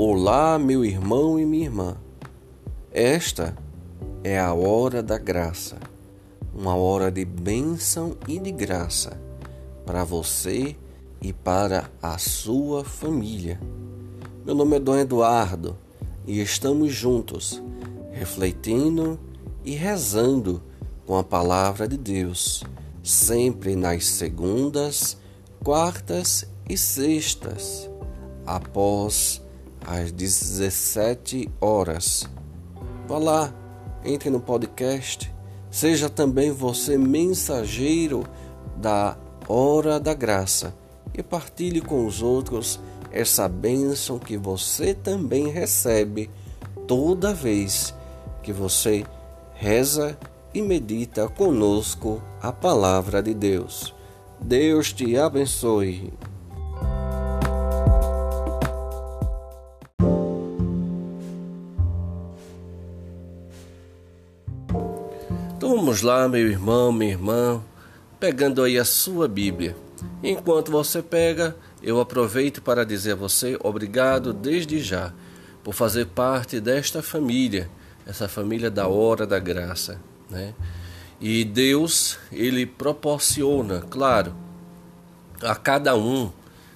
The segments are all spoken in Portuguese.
Olá, meu irmão e minha irmã. Esta é a hora da graça, uma hora de bênção e de graça para você e para a sua família. Meu nome é Dom Eduardo e estamos juntos, refletindo e rezando com a palavra de Deus, sempre nas segundas, quartas e sextas, após às 17 horas. Vá lá, entre no podcast, seja também você mensageiro da hora da graça e partilhe com os outros essa bênção que você também recebe toda vez que você reza e medita conosco a palavra de Deus. Deus te abençoe. Vamos lá, meu irmão, minha irmã, pegando aí a sua Bíblia. Enquanto você pega, eu aproveito para dizer a você obrigado desde já por fazer parte desta família, essa família da hora da graça, né? E Deus, ele proporciona, claro, a cada um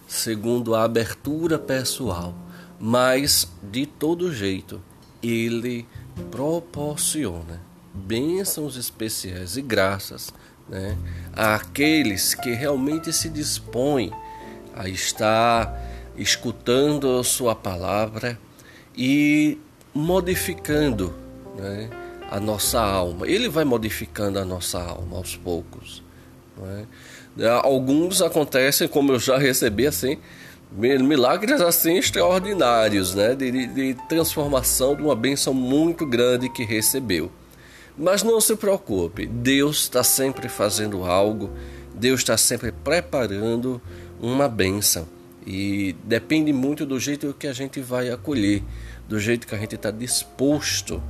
segundo a abertura pessoal, mas de todo jeito ele proporciona bênçãos especiais e graças né, àqueles que realmente se dispõem a estar escutando a sua palavra e modificando né, a nossa alma. Ele vai modificando a nossa alma aos poucos. É? Alguns acontecem, como eu já recebi assim, milagres assim extraordinários, né? De, de, transformação de uma bênção muito grande que recebeu. Mas não se preocupe, Deus está sempre fazendo algo, Deus está sempre preparando uma bênção. E depende muito do jeito que a gente vai acolher, do jeito que a gente está disposto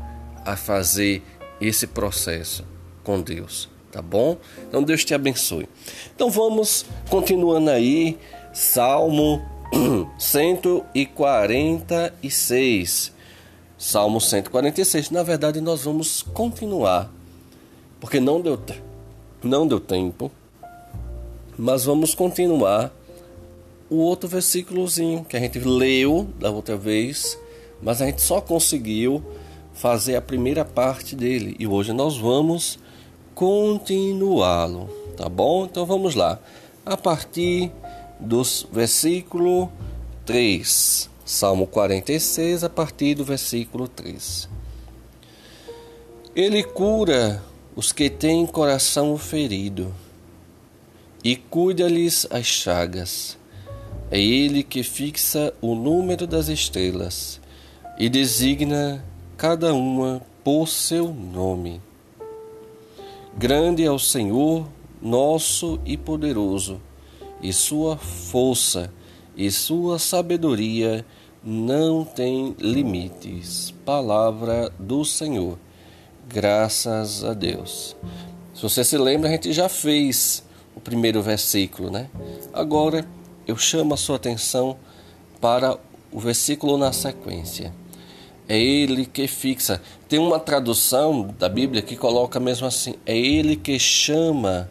a fazer esse processo com Deus, tá bom? Então Deus te abençoe. Então vamos continuando aí, Salmo 146. Salmo 146. Na verdade, nós vamos continuar, porque não deu, não deu tempo, mas vamos continuar o outro versículozinho que a gente leu da outra vez, mas a gente só conseguiu fazer a primeira parte dele e hoje nós vamos continuá-lo, tá bom? Então vamos lá. A partir do versículo 3. Salmo 46, a partir do versículo 3. Ele cura os que têm coração ferido e cuida-lhes as chagas. É ele que fixa o número das estrelas e designa cada uma por seu nome. Grande é o Senhor, nosso e poderoso, e sua força e sua sabedoria não tem limites. Palavra do Senhor. Graças a Deus. Se você se lembra, a gente já fez o primeiro versículo, né? Agora eu chamo a sua atenção para o versículo na sequência. É ele que fixa. Tem uma tradução da Bíblia que coloca mesmo assim: é ele que chama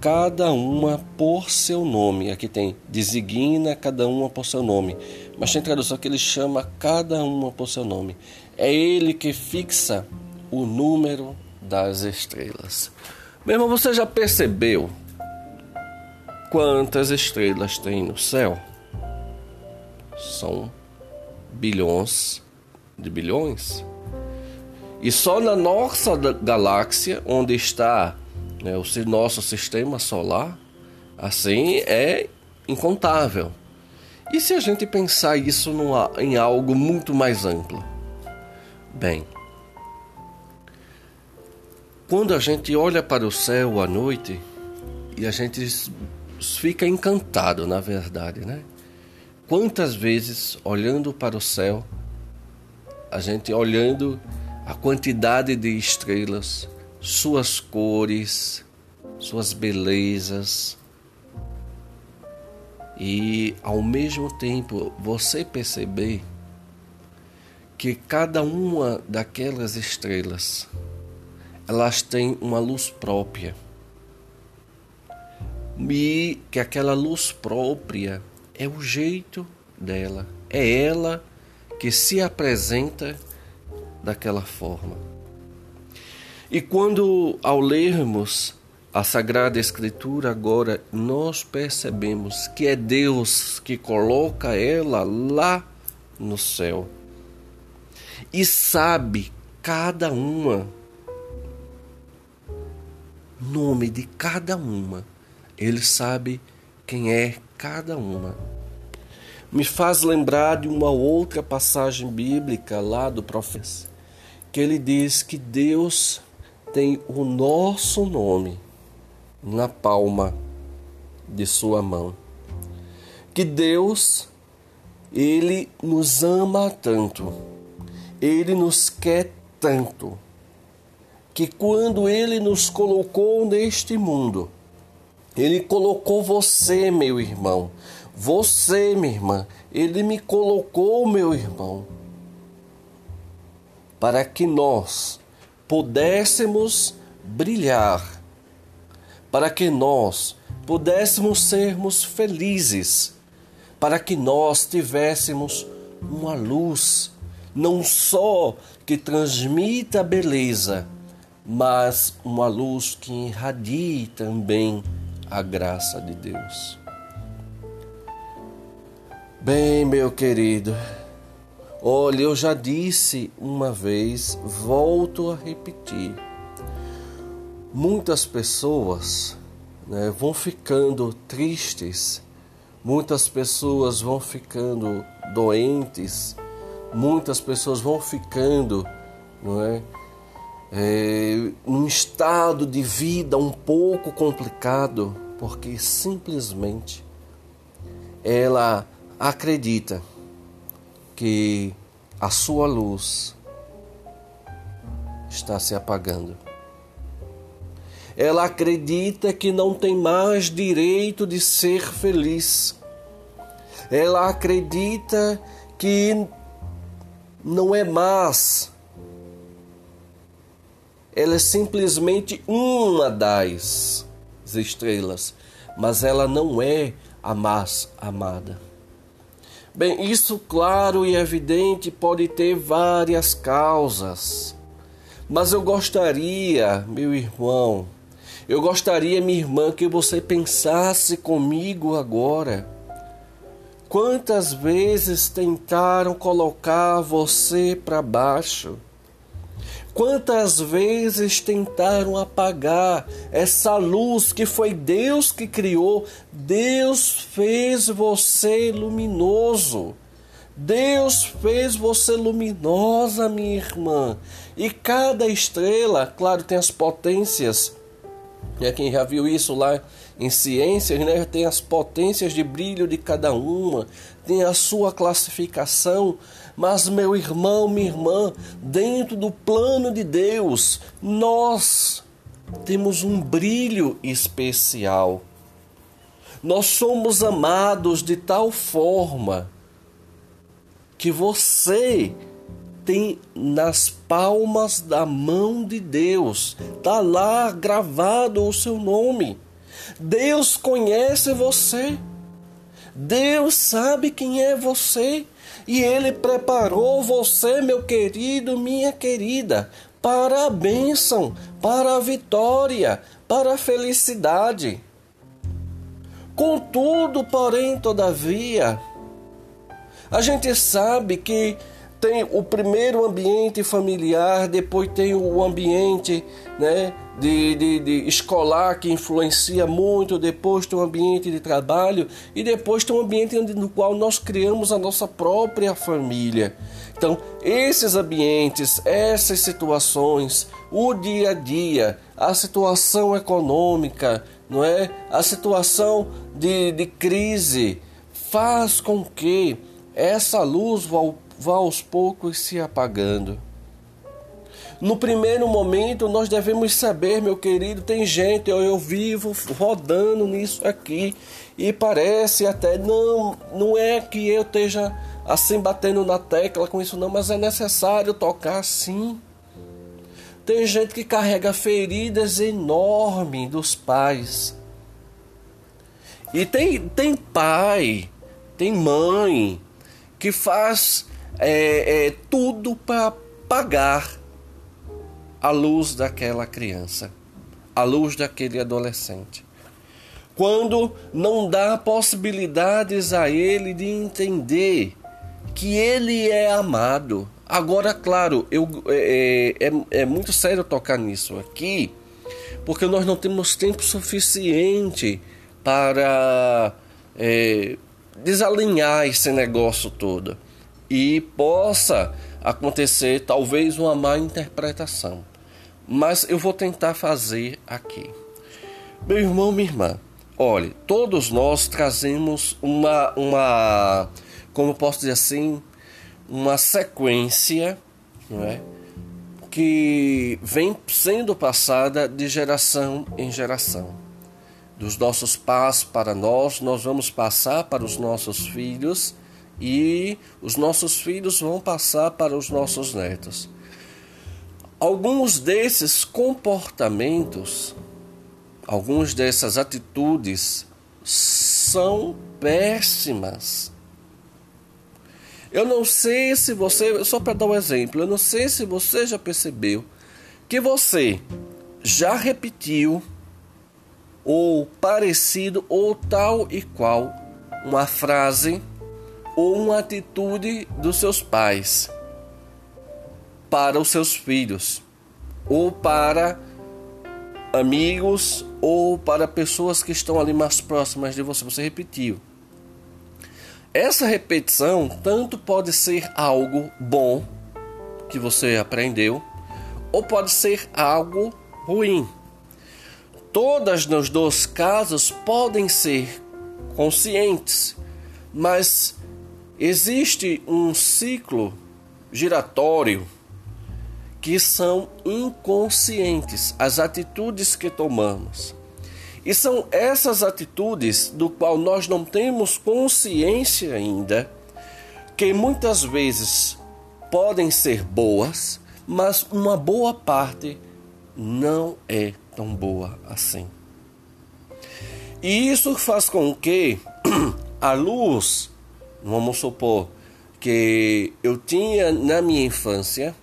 cada uma por seu nome. Aqui tem designa cada uma por seu nome. Mas tem tradução que ele chama cada uma por seu nome. É ele que fixa o número das estrelas. Meu irmão, você já percebeu quantas estrelas tem no céu? São bilhões de bilhões. E só na nossa galáxia, onde está né, o nosso sistema solar, assim é incontável. E se a gente pensar isso numa, em algo muito mais amplo? Bem, quando a gente olha para o céu à noite e a gente fica encantado, na verdade, né? Quantas vezes olhando para o céu, a gente olhando a quantidade de estrelas, suas cores, suas belezas. e ao mesmo tempo você perceber que cada uma daquelas estrelas elas têm uma luz própria e que aquela luz própria é o jeito dela, é ela que se apresenta daquela forma. E quando ao lermos a Sagrada Escritura agora nós percebemos que é Deus que coloca ela lá no céu. E sabe cada uma, nome de cada uma, ele sabe quem é cada uma. Me faz lembrar de uma outra passagem bíblica lá do profeta, que ele diz que Deus tem o nosso nome na palma de sua mão. Que Deus, ele nos ama tanto ele nos quer tanto que quando ele nos colocou neste mundo, ele colocou você, meu irmão, você, minha irmã, ele me colocou, meu irmão, para que nós pudéssemos brilhar, para que nós pudéssemos sermos felizes, para que nós tivéssemos uma luz não só que transmita beleza, mas uma luz que irradie também a graça de Deus. Bem, meu querido, olha, eu já disse uma vez, volto a repetir. Muitas pessoas né, vão ficando tristes, muitas pessoas vão ficando doentes muitas pessoas vão ficando, não é? é, num estado de vida um pouco complicado, porque simplesmente ela acredita que a sua luz está se apagando. Ela acredita que não tem mais direito de ser feliz. Ela acredita que não é mais. Ela é simplesmente uma das estrelas, mas ela não é a mais amada. Bem, isso claro e evidente pode ter várias causas. Mas eu gostaria, meu irmão, eu gostaria, minha irmã, que você pensasse comigo agora Quantas vezes tentaram colocar você para baixo? Quantas vezes tentaram apagar essa luz que foi Deus que criou? Deus fez você luminoso. Deus fez você luminosa, minha irmã. E cada estrela, claro, tem as potências. É quem já viu isso lá em ciências, né, tem as potências de brilho de cada uma, tem a sua classificação, mas meu irmão, minha irmã, dentro do plano de Deus, nós temos um brilho especial. Nós somos amados de tal forma que você tem nas palmas da mão de Deus, está lá gravado o seu nome. Deus conhece você. Deus sabe quem é você. E Ele preparou você, meu querido, minha querida, para a bênção, para a vitória, para a felicidade. Contudo, porém, todavia, a gente sabe que tem o primeiro ambiente familiar, depois tem o ambiente né, de, de, de, escolar que influencia muito, depois tem o ambiente de trabalho e depois tem o ambiente no qual nós criamos a nossa própria família. Então, esses ambientes, essas situações, o dia a dia, a situação econômica, não é? A situação de, de crise faz com que essa luz vá vá aos poucos se apagando. No primeiro momento, nós devemos saber, meu querido, tem gente, eu, eu vivo rodando nisso aqui e parece até não, não é que eu esteja assim batendo na tecla com isso não, mas é necessário tocar sim. Tem gente que carrega feridas enormes dos pais. E tem, tem pai, tem mãe que faz é, é, tudo para pagar a luz daquela criança, a luz daquele adolescente. Quando não dá possibilidades a ele de entender que ele é amado. Agora, claro, eu, é, é, é, é muito sério tocar nisso aqui, porque nós não temos tempo suficiente para é, desalinhar esse negócio todo e possa acontecer talvez uma má interpretação mas eu vou tentar fazer aqui. Meu irmão, minha irmã, olhe, todos nós trazemos uma, uma, como posso dizer assim, uma sequência, não é? que vem sendo passada de geração em geração. Dos nossos pais para nós, nós vamos passar para os nossos filhos e os nossos filhos vão passar para os nossos netos. Alguns desses comportamentos, algumas dessas atitudes são péssimas. Eu não sei se você, só para dar um exemplo, eu não sei se você já percebeu que você já repetiu ou parecido ou tal e qual uma frase ou uma atitude dos seus pais para os seus filhos, ou para amigos, ou para pessoas que estão ali mais próximas de você. Você repetiu. Essa repetição tanto pode ser algo bom que você aprendeu, ou pode ser algo ruim. Todas nos dois casos podem ser conscientes, mas existe um ciclo giratório que são inconscientes, as atitudes que tomamos. E são essas atitudes do qual nós não temos consciência ainda, que muitas vezes podem ser boas, mas uma boa parte não é tão boa assim. E isso faz com que a luz, vamos supor que eu tinha na minha infância,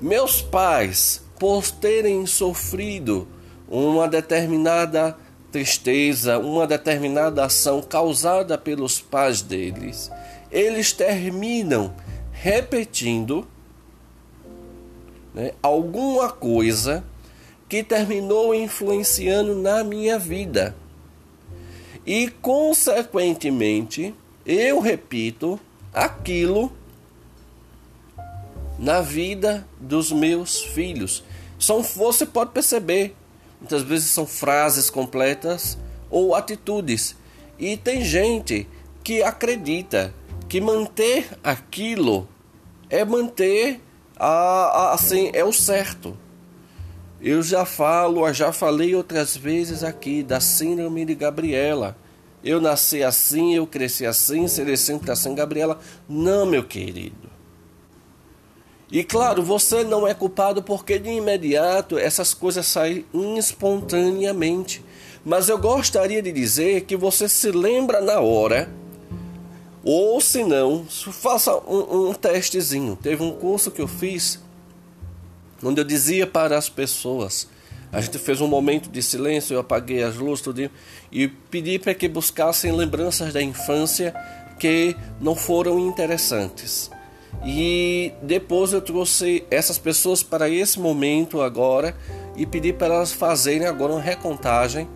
meus pais, por terem sofrido uma determinada tristeza, uma determinada ação causada pelos pais deles, eles terminam repetindo né, alguma coisa que terminou influenciando na minha vida. E, consequentemente, eu repito aquilo na vida dos meus filhos. São, você pode perceber, muitas vezes são frases completas ou atitudes. E tem gente que acredita que manter aquilo é manter a, a, assim é o certo. Eu já falo, já falei outras vezes aqui da síndrome de Gabriela. Eu nasci assim, eu cresci assim, serei sempre assim, Gabriela. Não, meu querido. E claro, você não é culpado porque de imediato essas coisas saem espontaneamente. Mas eu gostaria de dizer que você se lembra na hora, ou se não, faça um, um testezinho. Teve um curso que eu fiz onde eu dizia para as pessoas, a gente fez um momento de silêncio, eu apaguei as luzes tudo, e pedi para que buscassem lembranças da infância que não foram interessantes. E depois eu trouxe essas pessoas para esse momento agora e pedi para elas fazerem agora uma recontagem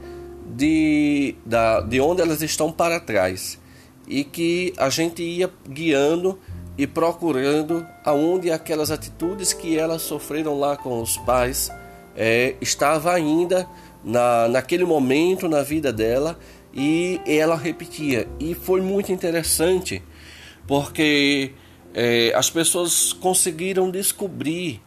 de, da, de onde elas estão para trás. E que a gente ia guiando e procurando aonde aquelas atitudes que elas sofreram lá com os pais é, estava ainda na, naquele momento na vida dela e ela repetia. E foi muito interessante porque é, as pessoas conseguiram descobrir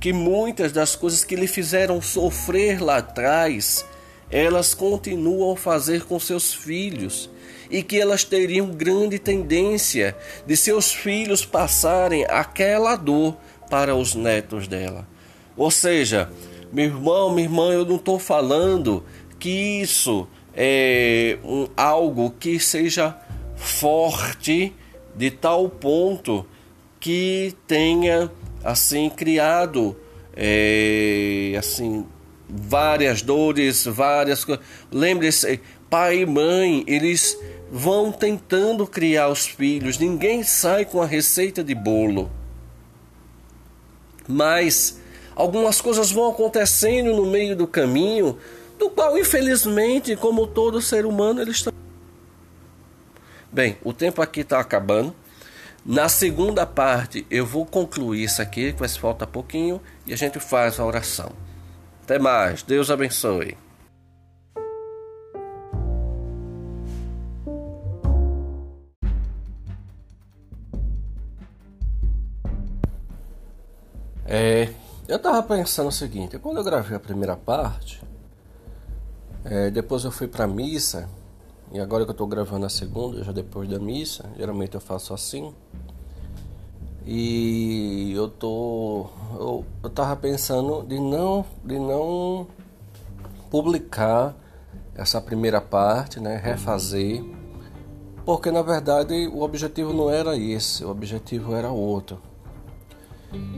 que muitas das coisas que lhe fizeram sofrer lá atrás, elas continuam a fazer com seus filhos e que elas teriam grande tendência de seus filhos passarem aquela dor para os netos dela. Ou seja, meu irmão, minha irmã, eu não estou falando que isso é um, algo que seja forte de tal ponto que tenha assim criado é, assim várias dores, várias coisas. Lembre-se, pai e mãe, eles vão tentando criar os filhos. Ninguém sai com a receita de bolo. Mas algumas coisas vão acontecendo no meio do caminho, do qual infelizmente, como todo ser humano, eles estão Bem, o tempo aqui está acabando. Na segunda parte eu vou concluir isso aqui, que vai falta pouquinho, e a gente faz a oração. Até mais, Deus abençoe. É, eu tava pensando o seguinte, quando eu gravei a primeira parte, é, depois eu fui pra missa e agora que eu tô gravando a segunda, já depois da missa, geralmente eu faço assim. E eu tô. Eu, eu tava pensando de não, de não publicar essa primeira parte, né? Refazer. Porque na verdade o objetivo não era esse, o objetivo era outro.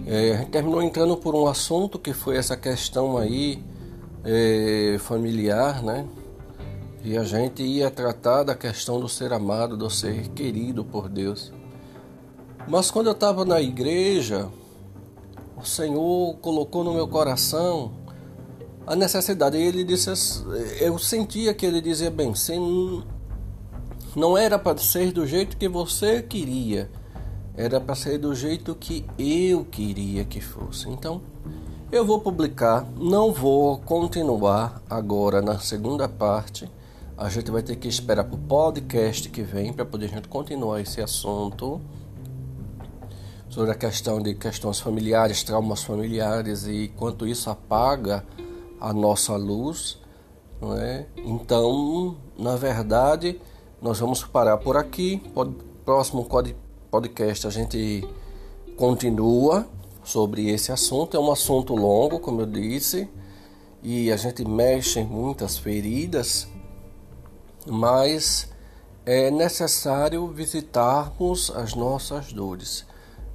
É, a gente terminou entrando por um assunto que foi essa questão aí é, familiar, né? E a gente ia tratar da questão do ser amado, do ser querido por Deus. Mas quando eu estava na igreja, o Senhor colocou no meu coração a necessidade. Ele disse, eu sentia que ele dizia bem, sem, não era para ser do jeito que você queria, era para ser do jeito que eu queria que fosse. Então, eu vou publicar, não vou continuar agora na segunda parte a gente vai ter que esperar para o podcast que vem para poder a gente continuar esse assunto sobre a questão de questões familiares, traumas familiares e quanto isso apaga a nossa luz, não é? Então, na verdade, nós vamos parar por aqui. Próximo podcast a gente continua sobre esse assunto. É um assunto longo, como eu disse, e a gente mexe em muitas feridas mas é necessário visitarmos as nossas dores.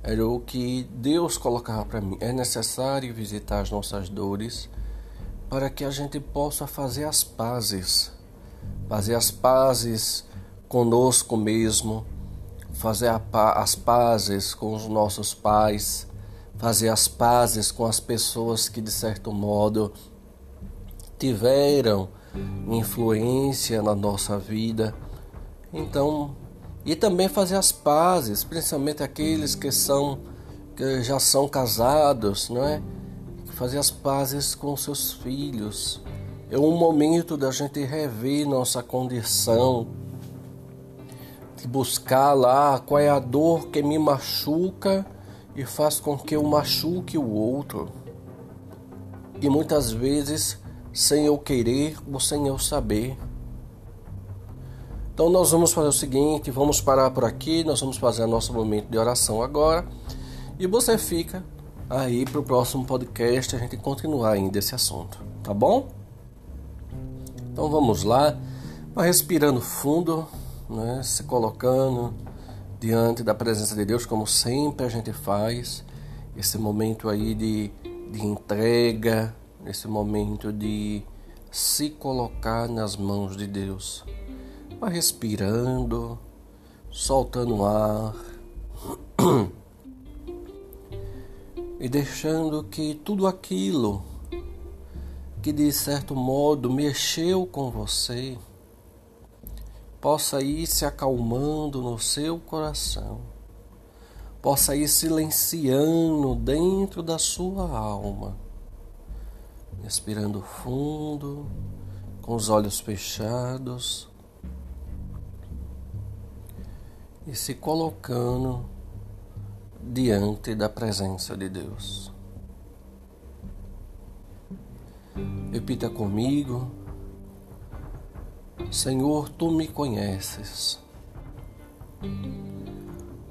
Era o que Deus colocava para mim. É necessário visitar as nossas dores para que a gente possa fazer as pazes. Fazer as pazes conosco mesmo, fazer as pazes com os nossos pais, fazer as pazes com as pessoas que de certo modo tiveram influência na nossa vida. Então, e também fazer as pazes, principalmente aqueles que são que já são casados, não é? Fazer as pazes com seus filhos. É um momento da gente rever nossa condição, de buscar lá qual é a dor que me machuca e faz com que eu machuque o outro. E muitas vezes sem eu querer ou sem eu saber. Então nós vamos fazer o seguinte, vamos parar por aqui, nós vamos fazer nosso momento de oração agora e você fica aí para o próximo podcast a gente continuar ainda esse assunto, tá bom? Então vamos lá, vai respirando fundo, né, se colocando diante da presença de Deus como sempre a gente faz, esse momento aí de, de entrega, nesse momento de se colocar nas mãos de Deus. Vai respirando, soltando ar e deixando que tudo aquilo que de certo modo mexeu com você possa ir se acalmando no seu coração, possa ir silenciando dentro da sua alma respirando fundo, com os olhos fechados e se colocando diante da presença de Deus. Repita comigo. Senhor, tu me conheces.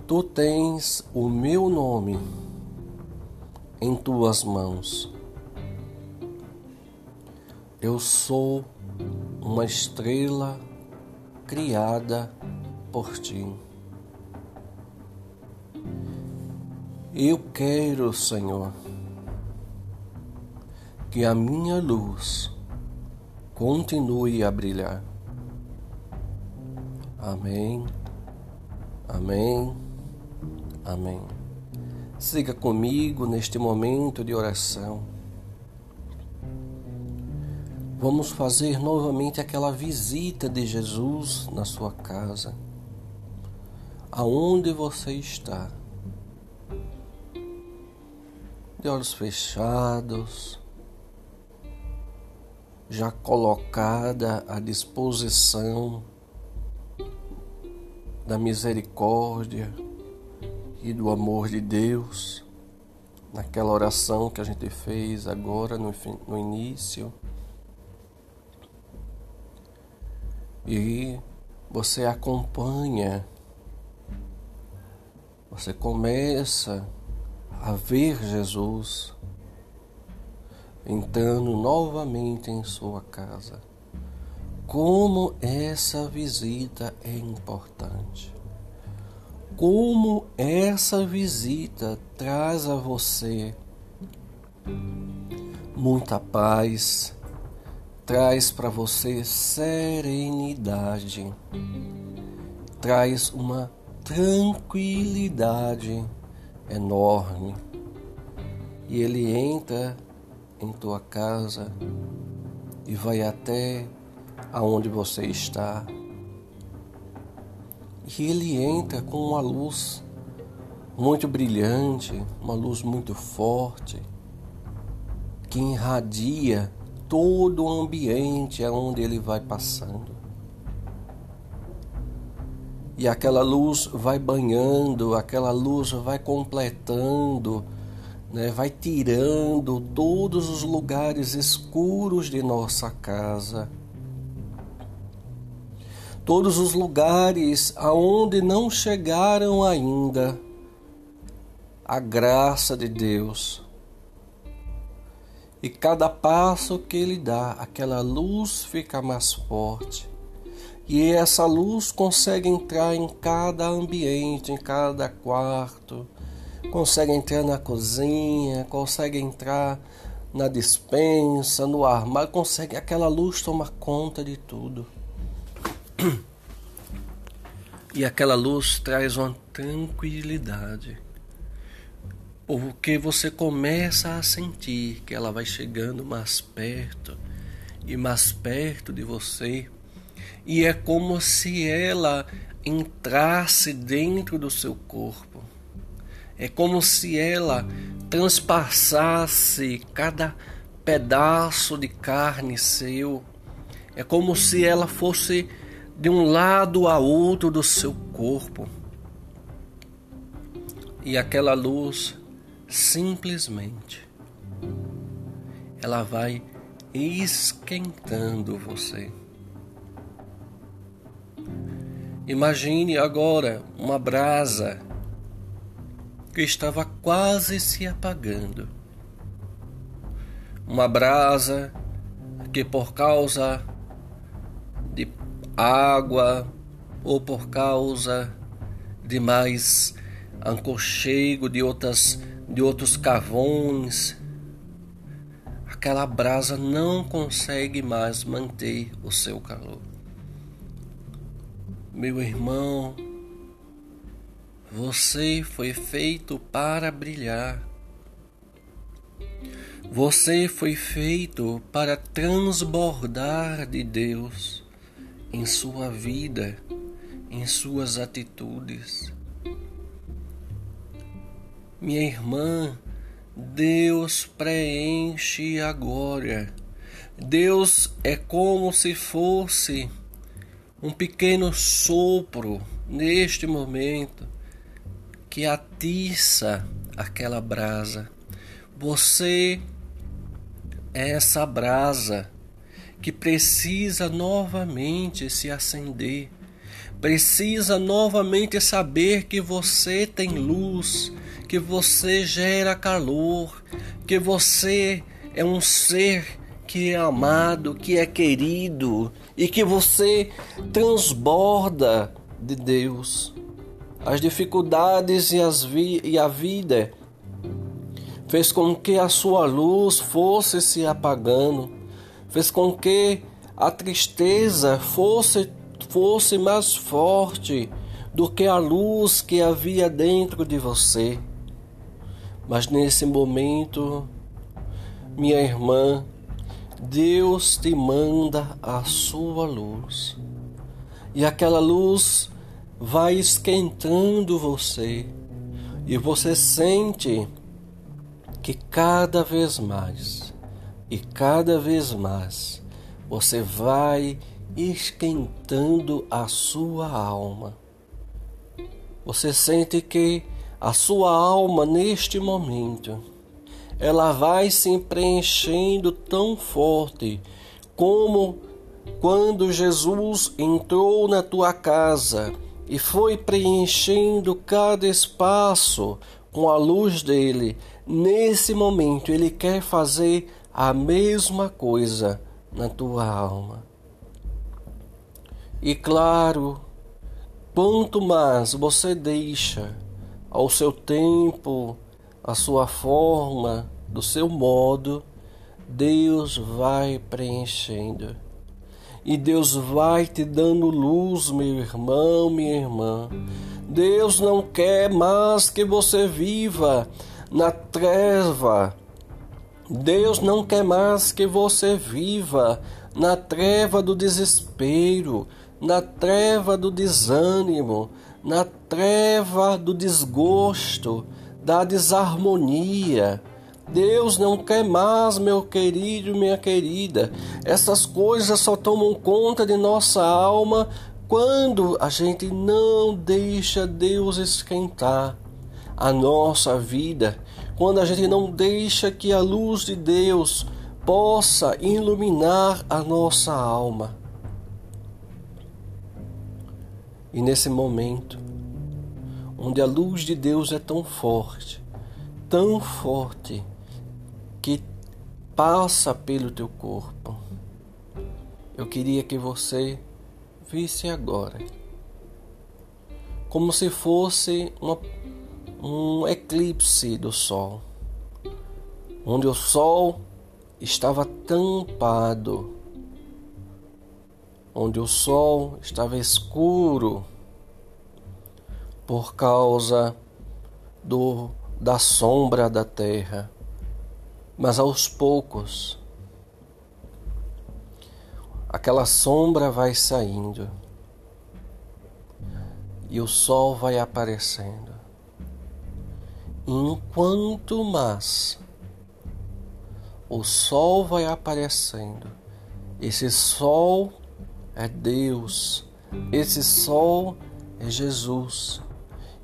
Tu tens o meu nome em tuas mãos. Eu sou uma estrela criada por ti. Eu quero, Senhor, que a minha luz continue a brilhar. Amém, amém, amém. Siga comigo neste momento de oração. Vamos fazer novamente aquela visita de Jesus na sua casa. Aonde você está? De olhos fechados, já colocada à disposição da misericórdia e do amor de Deus, naquela oração que a gente fez agora no, no início. E você acompanha, você começa a ver Jesus entrando novamente em sua casa. Como essa visita é importante. Como essa visita traz a você muita paz, traz para você serenidade, traz uma tranquilidade enorme. E ele entra em tua casa e vai até aonde você está. E ele entra com uma luz muito brilhante, uma luz muito forte, que irradia todo o ambiente aonde ele vai passando. E aquela luz vai banhando, aquela luz vai completando né, vai tirando todos os lugares escuros de nossa casa, todos os lugares aonde não chegaram ainda a graça de Deus. E cada passo que ele dá, aquela luz fica mais forte. E essa luz consegue entrar em cada ambiente, em cada quarto, consegue entrar na cozinha, consegue entrar na dispensa, no armário, consegue aquela luz tomar conta de tudo. E aquela luz traz uma tranquilidade. Porque você começa a sentir que ela vai chegando mais perto e mais perto de você. E é como se ela entrasse dentro do seu corpo é como se ela transpassasse cada pedaço de carne seu. É como se ela fosse de um lado a outro do seu corpo. E aquela luz simplesmente ela vai esquentando você. Imagine agora uma brasa que estava quase se apagando. Uma brasa que, por causa de água ou por causa de mais ancochego de outras de outros carvões, aquela brasa não consegue mais manter o seu calor. Meu irmão, você foi feito para brilhar. Você foi feito para transbordar de Deus em sua vida, em suas atitudes. Minha irmã, Deus preenche agora. Deus é como se fosse um pequeno sopro neste momento que atiça aquela brasa. Você é essa brasa que precisa novamente se acender, precisa novamente saber que você tem luz, que você gera calor, que você é um ser que é amado, que é querido e que você transborda de Deus. As dificuldades e, as vi e a vida fez com que a sua luz fosse se apagando, fez com que a tristeza fosse, fosse mais forte do que a luz que havia dentro de você. Mas nesse momento, minha irmã, Deus te manda a sua luz. E aquela luz vai esquentando você. E você sente que cada vez mais e cada vez mais você vai esquentando a sua alma. Você sente que a sua alma neste momento ela vai se preenchendo tão forte como quando Jesus entrou na tua casa e foi preenchendo cada espaço com a luz dele. Nesse momento, ele quer fazer a mesma coisa na tua alma. E claro, quanto mais você deixa ao seu tempo, a sua forma, do seu modo, Deus vai preenchendo. E Deus vai te dando luz, meu irmão, minha irmã. Deus não quer mais que você viva na treva. Deus não quer mais que você viva na treva do desespero, na treva do desânimo, na treva do desgosto da desarmonia. Deus não quer mais, meu querido, minha querida. Essas coisas só tomam conta de nossa alma quando a gente não deixa Deus esquentar a nossa vida, quando a gente não deixa que a luz de Deus possa iluminar a nossa alma. E nesse momento, onde a luz de Deus é tão forte, tão forte, que passa pelo teu corpo. Eu queria que você visse agora, como se fosse uma, um eclipse do Sol, onde o Sol estava tampado, onde o Sol estava escuro por causa do, da sombra da terra. Mas aos poucos, aquela sombra vai saindo e o sol vai aparecendo. Enquanto mais o sol vai aparecendo, esse sol é Deus, esse sol é Jesus.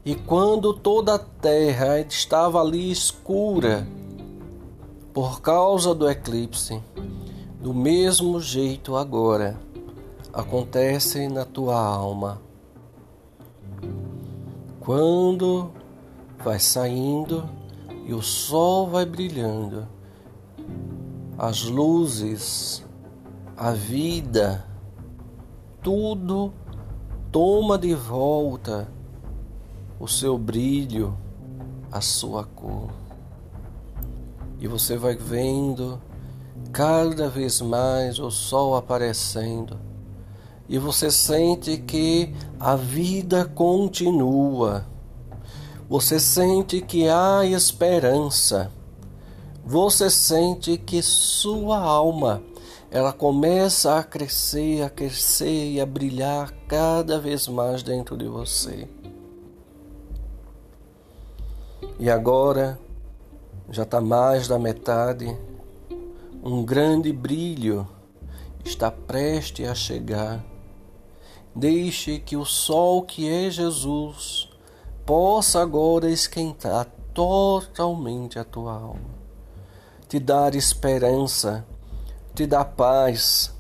E quando toda a terra estava ali escura, por causa do eclipse, do mesmo jeito agora acontece na tua alma. Quando vai saindo e o sol vai brilhando, as luzes, a vida, tudo toma de volta o seu brilho, a sua cor. E você vai vendo cada vez mais o sol aparecendo. E você sente que a vida continua. Você sente que há esperança. Você sente que sua alma ela começa a crescer, a crescer e a brilhar cada vez mais dentro de você. E agora já está mais da metade, um grande brilho está prestes a chegar. Deixe que o sol que é Jesus possa agora esquentar totalmente a tua alma. te dar esperança, te dar paz,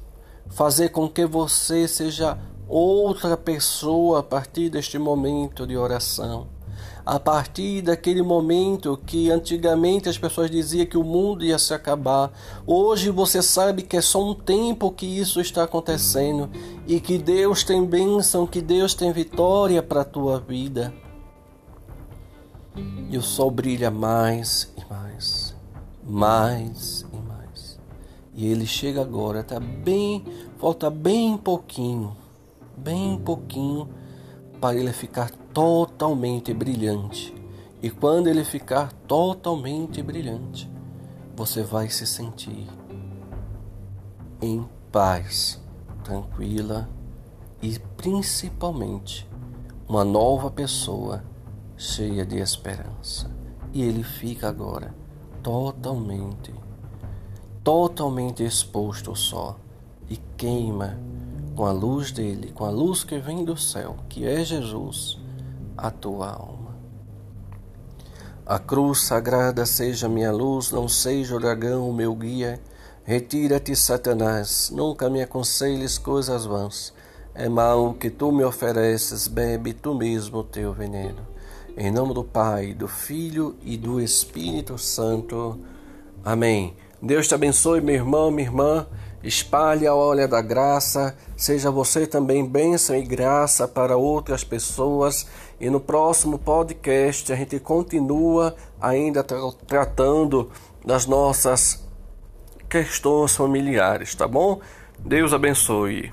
fazer com que você seja outra pessoa a partir deste momento de oração. A partir daquele momento que antigamente as pessoas diziam que o mundo ia se acabar, hoje você sabe que é só um tempo que isso está acontecendo e que Deus tem bênção, que Deus tem vitória para a tua vida. E o sol brilha mais e mais, mais. E ele chega agora, tá bem, falta bem pouquinho bem pouquinho para ele ficar totalmente brilhante. E quando ele ficar totalmente brilhante, você vai se sentir em paz, tranquila e principalmente uma nova pessoa cheia de esperança. E ele fica agora totalmente, totalmente exposto ao sol e queima com a luz dele, com a luz que vem do céu, que é Jesus, a tua alma. A cruz sagrada seja minha luz, não seja o dragão o meu guia. Retira-te, Satanás, nunca me aconselhes coisas vãs. É mal que tu me ofereces, bebe tu mesmo o teu veneno. Em nome do Pai, do Filho e do Espírito Santo. Amém. Deus te abençoe, meu irmão, minha irmã. Espalhe a olha da graça, seja você também bênção e graça para outras pessoas. E no próximo podcast a gente continua ainda tra tratando das nossas questões familiares, tá bom? Deus abençoe.